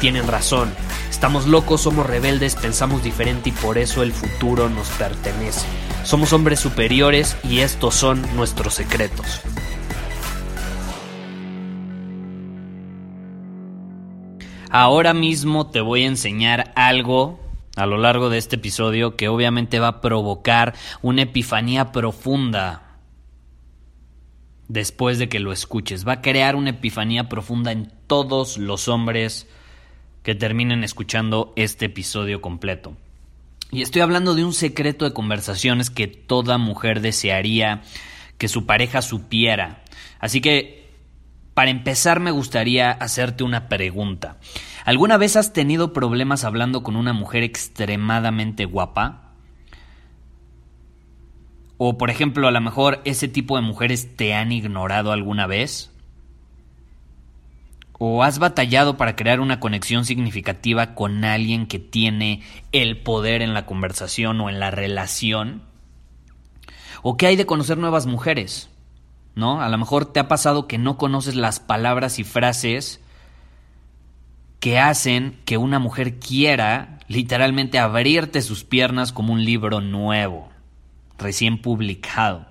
tienen razón. Estamos locos, somos rebeldes, pensamos diferente y por eso el futuro nos pertenece. Somos hombres superiores y estos son nuestros secretos. Ahora mismo te voy a enseñar algo a lo largo de este episodio que obviamente va a provocar una epifanía profunda después de que lo escuches. Va a crear una epifanía profunda en todos los hombres que terminen escuchando este episodio completo. Y estoy hablando de un secreto de conversaciones que toda mujer desearía que su pareja supiera. Así que, para empezar, me gustaría hacerte una pregunta. ¿Alguna vez has tenido problemas hablando con una mujer extremadamente guapa? O, por ejemplo, a lo mejor ese tipo de mujeres te han ignorado alguna vez? ¿O has batallado para crear una conexión significativa con alguien que tiene el poder en la conversación o en la relación? ¿O qué hay de conocer nuevas mujeres? ¿No? A lo mejor te ha pasado que no conoces las palabras y frases que hacen que una mujer quiera literalmente abrirte sus piernas como un libro nuevo, recién publicado.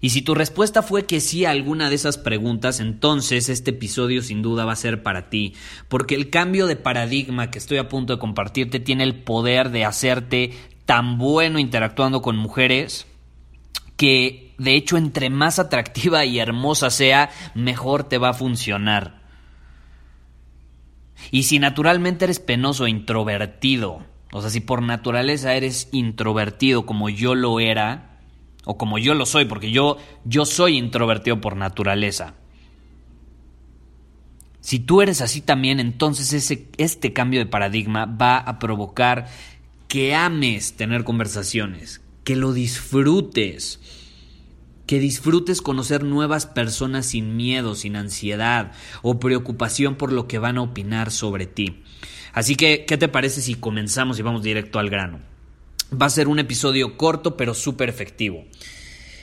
Y si tu respuesta fue que sí a alguna de esas preguntas, entonces este episodio sin duda va a ser para ti, porque el cambio de paradigma que estoy a punto de compartirte tiene el poder de hacerte tan bueno interactuando con mujeres que de hecho entre más atractiva y hermosa sea, mejor te va a funcionar. Y si naturalmente eres penoso e introvertido, o sea, si por naturaleza eres introvertido como yo lo era, o como yo lo soy, porque yo, yo soy introvertido por naturaleza. Si tú eres así también, entonces ese, este cambio de paradigma va a provocar que ames tener conversaciones, que lo disfrutes, que disfrutes conocer nuevas personas sin miedo, sin ansiedad o preocupación por lo que van a opinar sobre ti. Así que, ¿qué te parece si comenzamos y vamos directo al grano? Va a ser un episodio corto pero súper efectivo.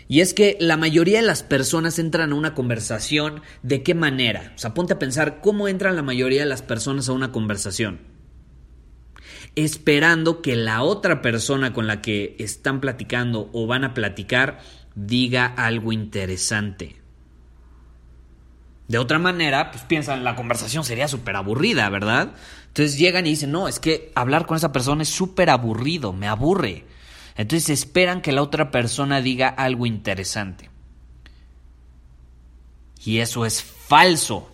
Y es que la mayoría de las personas entran a una conversación de qué manera. O sea, ponte a pensar cómo entran la mayoría de las personas a una conversación. Esperando que la otra persona con la que están platicando o van a platicar diga algo interesante. De otra manera, pues piensan, la conversación sería súper aburrida, ¿verdad? Entonces llegan y dicen, no, es que hablar con esa persona es súper aburrido, me aburre. Entonces esperan que la otra persona diga algo interesante. Y eso es falso.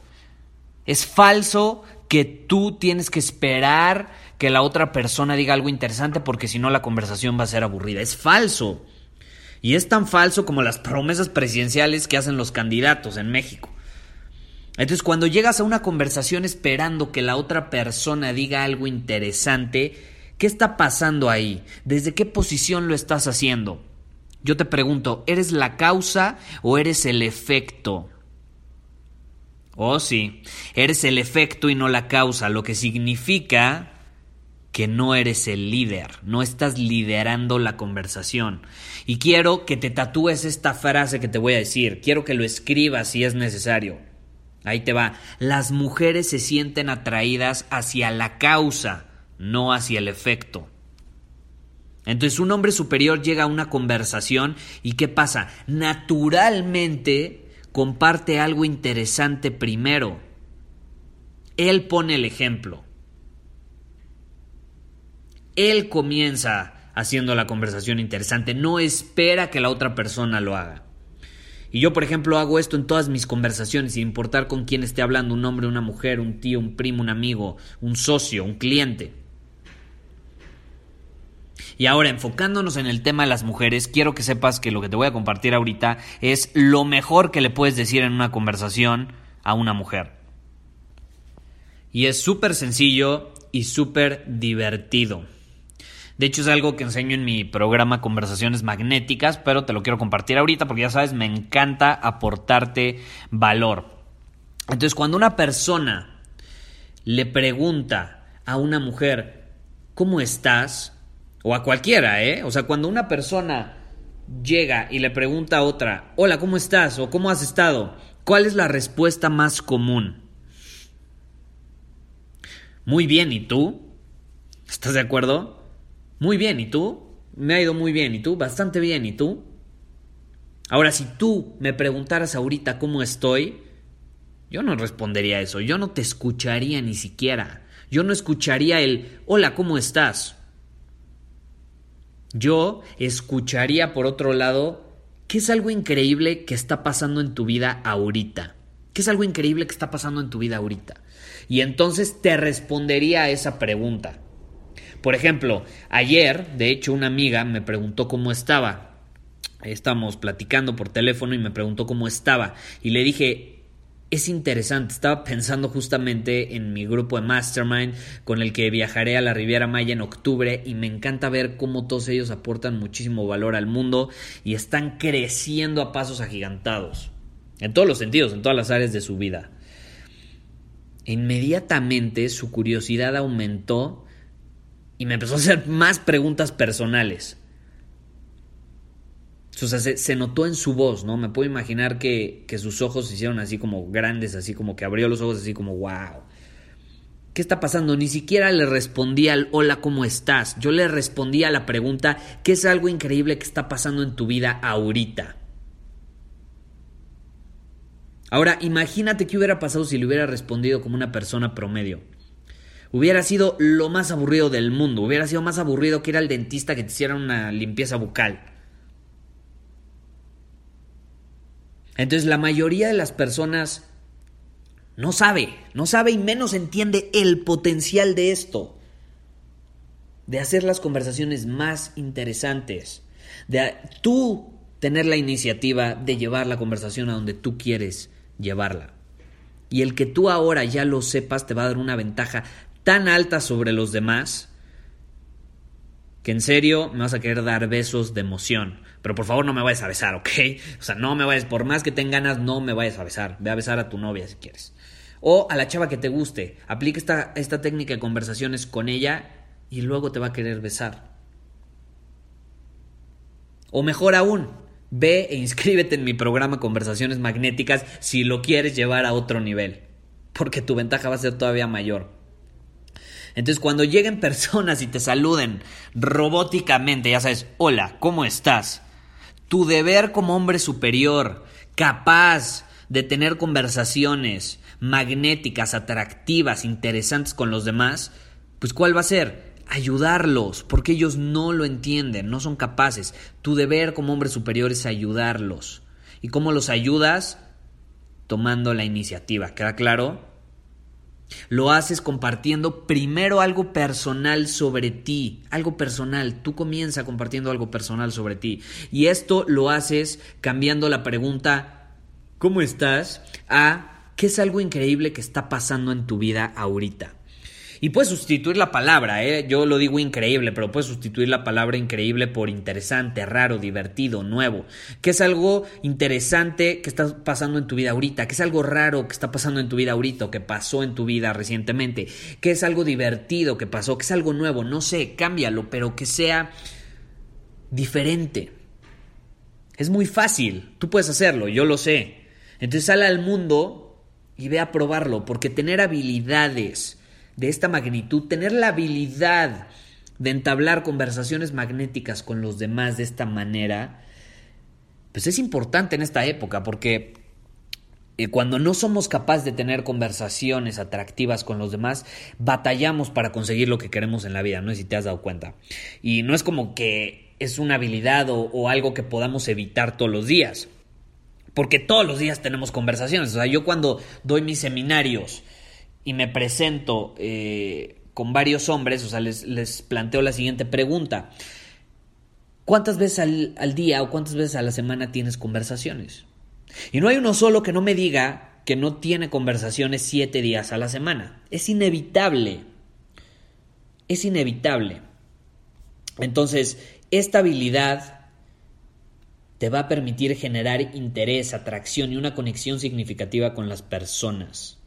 Es falso que tú tienes que esperar que la otra persona diga algo interesante porque si no la conversación va a ser aburrida. Es falso. Y es tan falso como las promesas presidenciales que hacen los candidatos en México. Entonces, cuando llegas a una conversación esperando que la otra persona diga algo interesante, ¿qué está pasando ahí? ¿Desde qué posición lo estás haciendo? Yo te pregunto, ¿eres la causa o eres el efecto? Oh, sí, eres el efecto y no la causa, lo que significa que no eres el líder, no estás liderando la conversación. Y quiero que te tatúes esta frase que te voy a decir, quiero que lo escribas si es necesario. Ahí te va. Las mujeres se sienten atraídas hacia la causa, no hacia el efecto. Entonces un hombre superior llega a una conversación y ¿qué pasa? Naturalmente comparte algo interesante primero. Él pone el ejemplo. Él comienza haciendo la conversación interesante, no espera que la otra persona lo haga. Y yo, por ejemplo, hago esto en todas mis conversaciones, sin importar con quién esté hablando, un hombre, una mujer, un tío, un primo, un amigo, un socio, un cliente. Y ahora, enfocándonos en el tema de las mujeres, quiero que sepas que lo que te voy a compartir ahorita es lo mejor que le puedes decir en una conversación a una mujer. Y es súper sencillo y súper divertido. De hecho, es algo que enseño en mi programa Conversaciones Magnéticas, pero te lo quiero compartir ahorita porque ya sabes, me encanta aportarte valor. Entonces, cuando una persona le pregunta a una mujer, ¿cómo estás? O a cualquiera, ¿eh? O sea, cuando una persona llega y le pregunta a otra, hola, ¿cómo estás? o ¿cómo has estado? ¿Cuál es la respuesta más común? Muy bien, ¿y tú? ¿Estás de acuerdo? Muy bien, ¿y tú? Me ha ido muy bien, ¿y tú? Bastante bien, ¿y tú? Ahora, si tú me preguntaras ahorita cómo estoy, yo no respondería eso, yo no te escucharía ni siquiera. Yo no escucharía el hola, ¿cómo estás? Yo escucharía por otro lado qué es algo increíble que está pasando en tu vida ahorita. ¿Qué es algo increíble que está pasando en tu vida ahorita? Y entonces te respondería a esa pregunta. Por ejemplo, ayer, de hecho, una amiga me preguntó cómo estaba. Estamos platicando por teléfono y me preguntó cómo estaba. Y le dije, es interesante, estaba pensando justamente en mi grupo de Mastermind con el que viajaré a la Riviera Maya en octubre y me encanta ver cómo todos ellos aportan muchísimo valor al mundo y están creciendo a pasos agigantados. En todos los sentidos, en todas las áreas de su vida. Inmediatamente su curiosidad aumentó y me empezó a hacer más preguntas personales. O sea, se, notó en su voz, ¿no? Me puedo imaginar que, que, sus ojos se hicieron así como grandes, así como que abrió los ojos así como, wow. ¿Qué está pasando? Ni siquiera le respondí al hola, ¿cómo estás? Yo le respondí a la pregunta, ¿qué es algo increíble que está pasando en tu vida ahorita? Ahora, imagínate qué hubiera pasado si le hubiera respondido como una persona promedio. Hubiera sido lo más aburrido del mundo. Hubiera sido más aburrido que ir al dentista que te hiciera una limpieza bucal. Entonces la mayoría de las personas no sabe, no sabe y menos entiende el potencial de esto. De hacer las conversaciones más interesantes. De tú tener la iniciativa de llevar la conversación a donde tú quieres llevarla. Y el que tú ahora ya lo sepas te va a dar una ventaja tan alta sobre los demás que en serio me vas a querer dar besos de emoción. Pero por favor no me vayas a besar, ¿ok? O sea, no me vayas, por más que tengas ganas, no me vayas a besar. Ve a besar a tu novia si quieres. O a la chava que te guste. Aplica esta, esta técnica de conversaciones con ella y luego te va a querer besar. O mejor aún, ve e inscríbete en mi programa Conversaciones Magnéticas si lo quieres llevar a otro nivel. Porque tu ventaja va a ser todavía mayor. Entonces, cuando lleguen personas y te saluden robóticamente, ya sabes, hola, ¿cómo estás? Tu deber como hombre superior, capaz de tener conversaciones magnéticas, atractivas, interesantes con los demás, pues ¿cuál va a ser? Ayudarlos, porque ellos no lo entienden, no son capaces. Tu deber como hombre superior es ayudarlos. ¿Y cómo los ayudas? Tomando la iniciativa, ¿queda claro? Lo haces compartiendo primero algo personal sobre ti, algo personal. Tú comienza compartiendo algo personal sobre ti. Y esto lo haces cambiando la pregunta, ¿cómo estás? a ¿qué es algo increíble que está pasando en tu vida ahorita? Y puedes sustituir la palabra, ¿eh? yo lo digo increíble, pero puedes sustituir la palabra increíble por interesante, raro, divertido, nuevo. ¿Qué es algo interesante que está pasando en tu vida ahorita? ¿Qué es algo raro que está pasando en tu vida ahorita que pasó en tu vida recientemente? ¿Qué es algo divertido que pasó? ¿Qué es algo nuevo? No sé, cámbialo, pero que sea diferente. Es muy fácil, tú puedes hacerlo, yo lo sé. Entonces sale al mundo y ve a probarlo, porque tener habilidades, de esta magnitud, tener la habilidad de entablar conversaciones magnéticas con los demás de esta manera, pues es importante en esta época porque eh, cuando no somos capaces de tener conversaciones atractivas con los demás, batallamos para conseguir lo que queremos en la vida, no si te has dado cuenta. Y no es como que es una habilidad o, o algo que podamos evitar todos los días. Porque todos los días tenemos conversaciones. O sea, yo cuando doy mis seminarios, y me presento eh, con varios hombres, o sea, les, les planteo la siguiente pregunta. ¿Cuántas veces al, al, día o cuántas veces a la semana tienes conversaciones? Y no hay uno solo que no me diga que no tiene conversaciones siete días a la semana. Es inevitable. Es inevitable. Entonces, esta habilidad te va a permitir generar interés, atracción y una conexión significativa con las personas.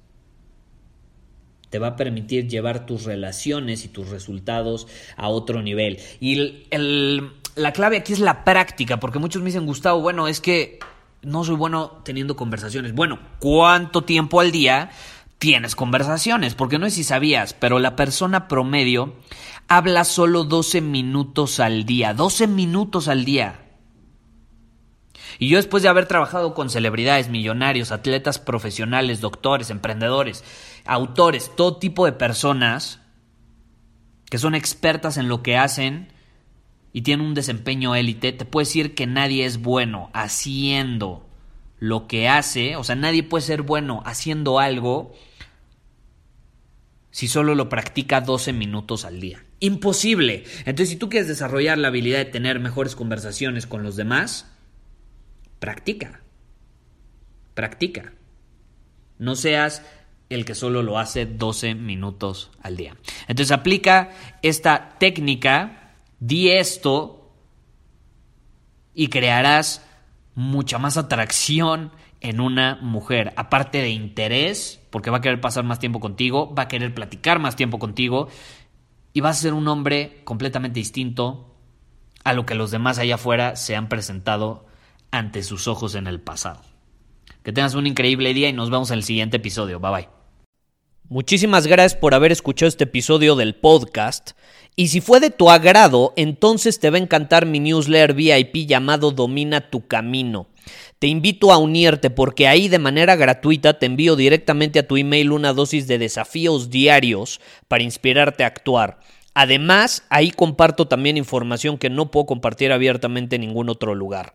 Te va a permitir llevar tus relaciones y tus resultados a otro nivel. Y la clave aquí es la práctica, porque muchos me dicen, Gustavo, bueno, es que no soy bueno teniendo conversaciones. Bueno, ¿cuánto tiempo al día tienes conversaciones? Porque no sé si sabías, pero la persona promedio habla solo 12 minutos al día. 12 minutos al día. Y yo después de haber trabajado con celebridades, millonarios, atletas profesionales, doctores, emprendedores, autores, todo tipo de personas que son expertas en lo que hacen y tienen un desempeño élite, te puedo decir que nadie es bueno haciendo lo que hace, o sea, nadie puede ser bueno haciendo algo si solo lo practica 12 minutos al día. Imposible. Entonces, si tú quieres desarrollar la habilidad de tener mejores conversaciones con los demás, practica. Practica. No seas el que solo lo hace 12 minutos al día. Entonces aplica esta técnica, di esto y crearás mucha más atracción en una mujer, aparte de interés, porque va a querer pasar más tiempo contigo, va a querer platicar más tiempo contigo y vas a ser un hombre completamente distinto a lo que los demás allá afuera se han presentado ante sus ojos en el pasado. Que tengas un increíble día y nos vemos en el siguiente episodio. Bye bye. Muchísimas gracias por haber escuchado este episodio del podcast. Y si fue de tu agrado, entonces te va a encantar mi newsletter VIP llamado Domina tu Camino. Te invito a unirte porque ahí de manera gratuita te envío directamente a tu email una dosis de desafíos diarios para inspirarte a actuar. Además, ahí comparto también información que no puedo compartir abiertamente en ningún otro lugar.